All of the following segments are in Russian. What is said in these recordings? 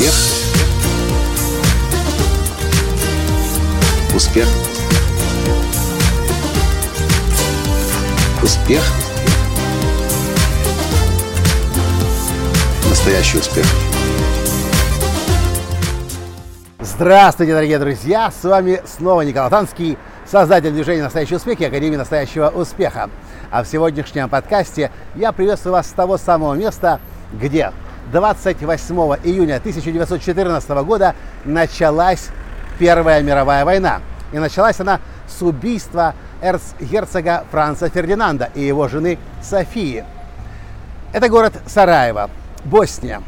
Успех. Успех. Успех. Настоящий успех. Здравствуйте, дорогие друзья! С вами снова Николай Танский, создатель движения «Настоящий успех» и Академии «Настоящего успеха». А в сегодняшнем подкасте я приветствую вас с того самого места, где 28 июня 1914 года началась Первая мировая война. И началась она с убийства эрцгерцога Франца Фердинанда и его жены Софии. Это город Сараево, Босния.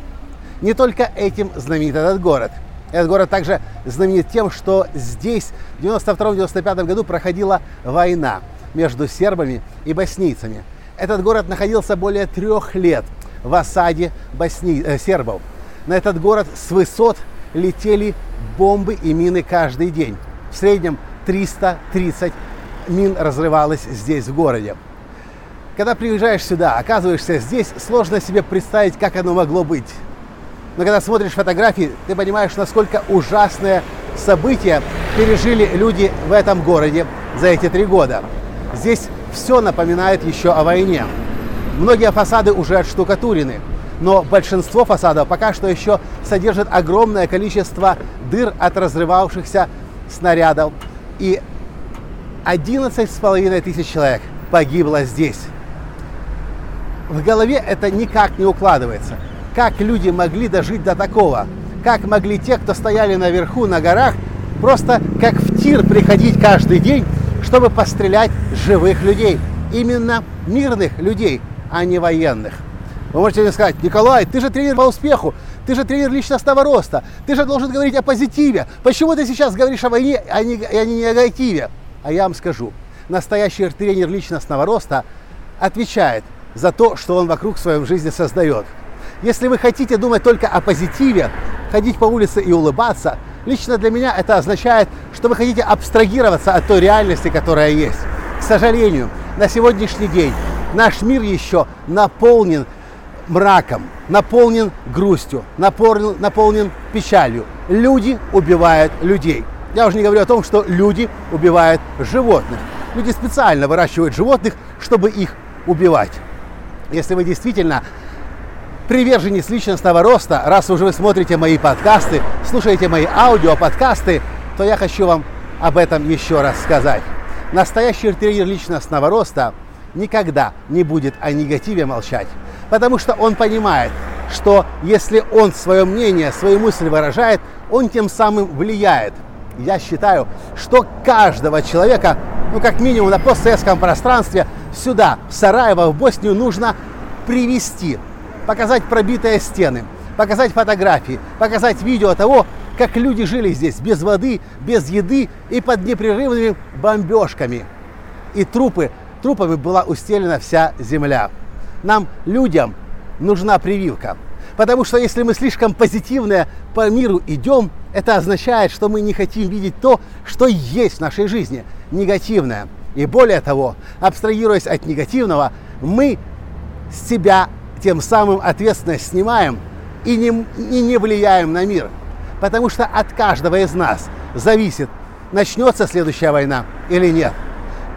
Не только этим знаменит этот город. Этот город также знаменит тем, что здесь в 92-95 году проходила война между сербами и боснийцами. Этот город находился более трех лет в осаде босни... э, сербов. На этот город с высот летели бомбы и мины каждый день. В среднем 330 мин разрывалось здесь, в городе. Когда приезжаешь сюда, оказываешься здесь, сложно себе представить, как оно могло быть. Но когда смотришь фотографии, ты понимаешь, насколько ужасное событие пережили люди в этом городе за эти три года. Здесь все напоминает еще о войне. Многие фасады уже отштукатурены, но большинство фасадов пока что еще содержит огромное количество дыр от разрывавшихся снарядов. И 11 с половиной тысяч человек погибло здесь. В голове это никак не укладывается. Как люди могли дожить до такого? Как могли те, кто стояли наверху на горах, просто как в тир приходить каждый день, чтобы пострелять живых людей? Именно мирных людей, а не военных. Вы можете мне сказать, Николай, ты же тренер по успеху, ты же тренер личностного роста, ты же должен говорить о позитиве. Почему ты сейчас говоришь о войне, а не, а не негативе? А я вам скажу, настоящий тренер личностного роста отвечает за то, что он вокруг в своей жизни создает. Если вы хотите думать только о позитиве, ходить по улице и улыбаться, лично для меня это означает, что вы хотите абстрагироваться от той реальности, которая есть. К сожалению, на сегодняшний день наш мир еще наполнен мраком, наполнен грустью, наполнен, наполнен печалью. Люди убивают людей. Я уже не говорю о том, что люди убивают животных. Люди специально выращивают животных, чтобы их убивать. Если вы действительно приверженец личностного роста, раз уже вы смотрите мои подкасты, слушаете мои аудиоподкасты, то я хочу вам об этом еще раз сказать. Настоящий тренер личностного роста никогда не будет о негативе молчать, потому что он понимает, что если он свое мнение, свои мысли выражает, он тем самым влияет. Я считаю, что каждого человека, ну как минимум на постсоветском пространстве, сюда, в Сараево, в Боснию, нужно привести, показать пробитые стены, показать фотографии, показать видео того, как люди жили здесь без воды, без еды и под непрерывными бомбежками. И трупы, трупами была устелена вся земля. Нам, людям, нужна прививка. Потому что если мы слишком позитивные по миру идем, это означает, что мы не хотим видеть то, что есть в нашей жизни, негативное. И более того, абстрагируясь от негативного, мы с себя тем самым ответственность снимаем и не, и не влияем на мир. Потому что от каждого из нас зависит, начнется следующая война или нет.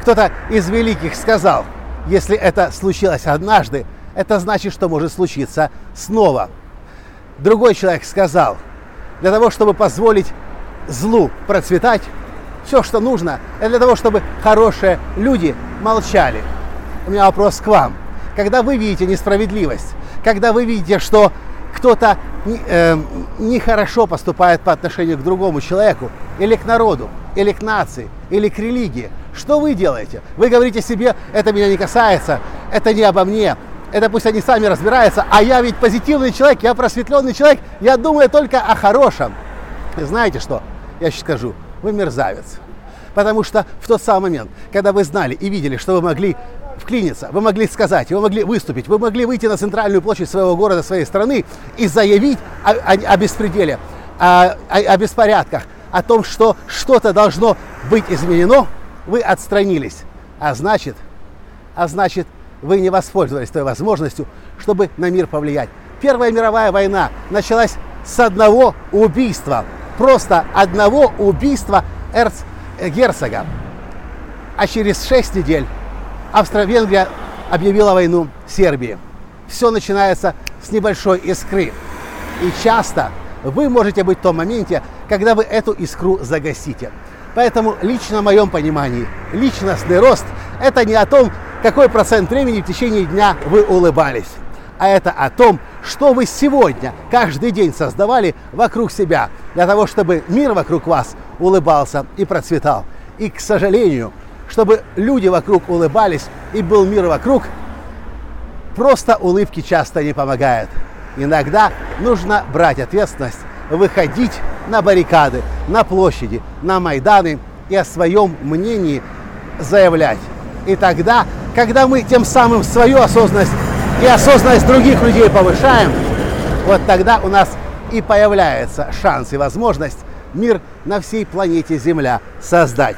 Кто-то из великих сказал, если это случилось однажды, это значит, что может случиться снова. Другой человек сказал, для того, чтобы позволить злу процветать, все, что нужно, это для того, чтобы хорошие люди молчали. У меня вопрос к вам. Когда вы видите несправедливость, когда вы видите, что кто-то э, нехорошо поступает по отношению к другому человеку, или к народу, или к нации, или к религии, что вы делаете? Вы говорите себе, это меня не касается, это не обо мне, это пусть они сами разбираются, а я ведь позитивный человек, я просветленный человек, я думаю только о хорошем. И знаете что? Я сейчас скажу, вы мерзавец. Потому что в тот самый момент, когда вы знали и видели, что вы могли вклиниться, вы могли сказать, вы могли выступить, вы могли выйти на центральную площадь своего города, своей страны и заявить о, о, о беспределе, о, о, о беспорядках, о том, что что-то должно быть изменено, вы отстранились. А значит, а значит, вы не воспользовались той возможностью, чтобы на мир повлиять. Первая мировая война началась с одного убийства. Просто одного убийства эрцгерцога. А через шесть недель Австро-Венгрия объявила войну Сербии. Все начинается с небольшой искры. И часто вы можете быть в том моменте, когда вы эту искру загасите. Поэтому лично в моем понимании, личностный рост – это не о том, какой процент времени в течение дня вы улыбались, а это о том, что вы сегодня, каждый день создавали вокруг себя, для того, чтобы мир вокруг вас улыбался и процветал. И, к сожалению, чтобы люди вокруг улыбались и был мир вокруг, просто улыбки часто не помогают. Иногда нужно брать ответственность, выходить на баррикады, на площади, на Майданы и о своем мнении заявлять. И тогда, когда мы тем самым свою осознанность и осознанность других людей повышаем, вот тогда у нас и появляется шанс и возможность мир на всей планете Земля создать.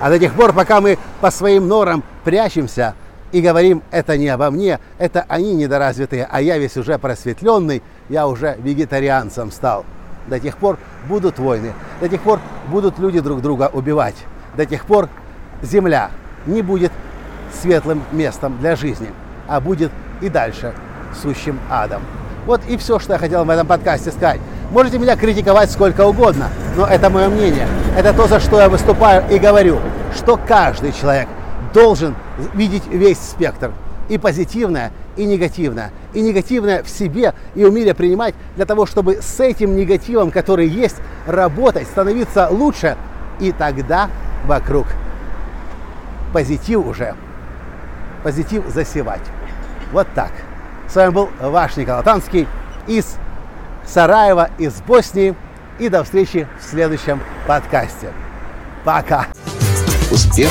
А до тех пор, пока мы по своим норам прячемся и говорим, это не обо мне, это они недоразвитые, а я весь уже просветленный, я уже вегетарианцем стал. До тех пор будут войны, до тех пор будут люди друг друга убивать, до тех пор Земля не будет светлым местом для жизни, а будет и дальше сущим адом. Вот и все, что я хотел в этом подкасте сказать. Можете меня критиковать сколько угодно, но это мое мнение. Это то, за что я выступаю и говорю, что каждый человек должен видеть весь спектр. И позитивное, и негативное. И негативное в себе и умели принимать для того, чтобы с этим негативом, который есть, работать, становиться лучше. И тогда вокруг позитив уже. Позитив засевать. Вот так. С вами был ваш Николай Танский из Сараева, из Боснии. И до встречи в следующем подкасте. Пока. Успех.